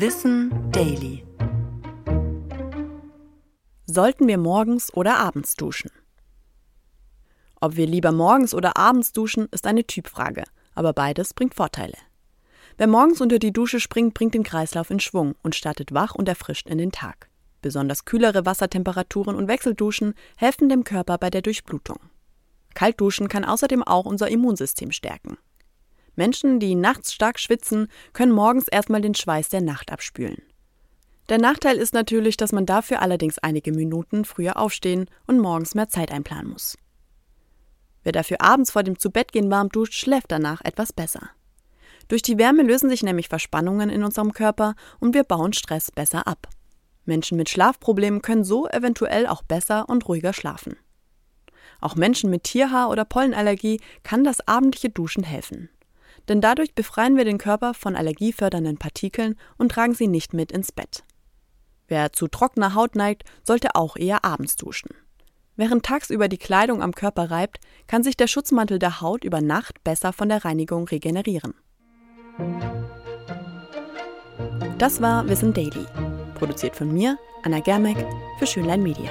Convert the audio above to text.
Wissen Daily. Sollten wir morgens oder abends duschen? Ob wir lieber morgens oder abends duschen, ist eine Typfrage, aber beides bringt Vorteile. Wer morgens unter die Dusche springt, bringt den Kreislauf in Schwung und startet wach und erfrischt in den Tag. Besonders kühlere Wassertemperaturen und Wechselduschen helfen dem Körper bei der Durchblutung. Kaltduschen kann außerdem auch unser Immunsystem stärken. Menschen, die nachts stark schwitzen, können morgens erstmal den Schweiß der Nacht abspülen. Der Nachteil ist natürlich, dass man dafür allerdings einige Minuten früher aufstehen und morgens mehr Zeit einplanen muss. Wer dafür abends vor dem Zubettgehen warm duscht, schläft danach etwas besser. Durch die Wärme lösen sich nämlich Verspannungen in unserem Körper und wir bauen Stress besser ab. Menschen mit Schlafproblemen können so eventuell auch besser und ruhiger schlafen. Auch Menschen mit Tierhaar- oder Pollenallergie kann das abendliche Duschen helfen denn dadurch befreien wir den Körper von allergiefördernden Partikeln und tragen sie nicht mit ins Bett. Wer zu trockener Haut neigt, sollte auch eher abends duschen. Während tagsüber die Kleidung am Körper reibt, kann sich der Schutzmantel der Haut über Nacht besser von der Reinigung regenerieren. Das war Wissen Daily, produziert von mir, Anna Germeck, für Schönlein Media.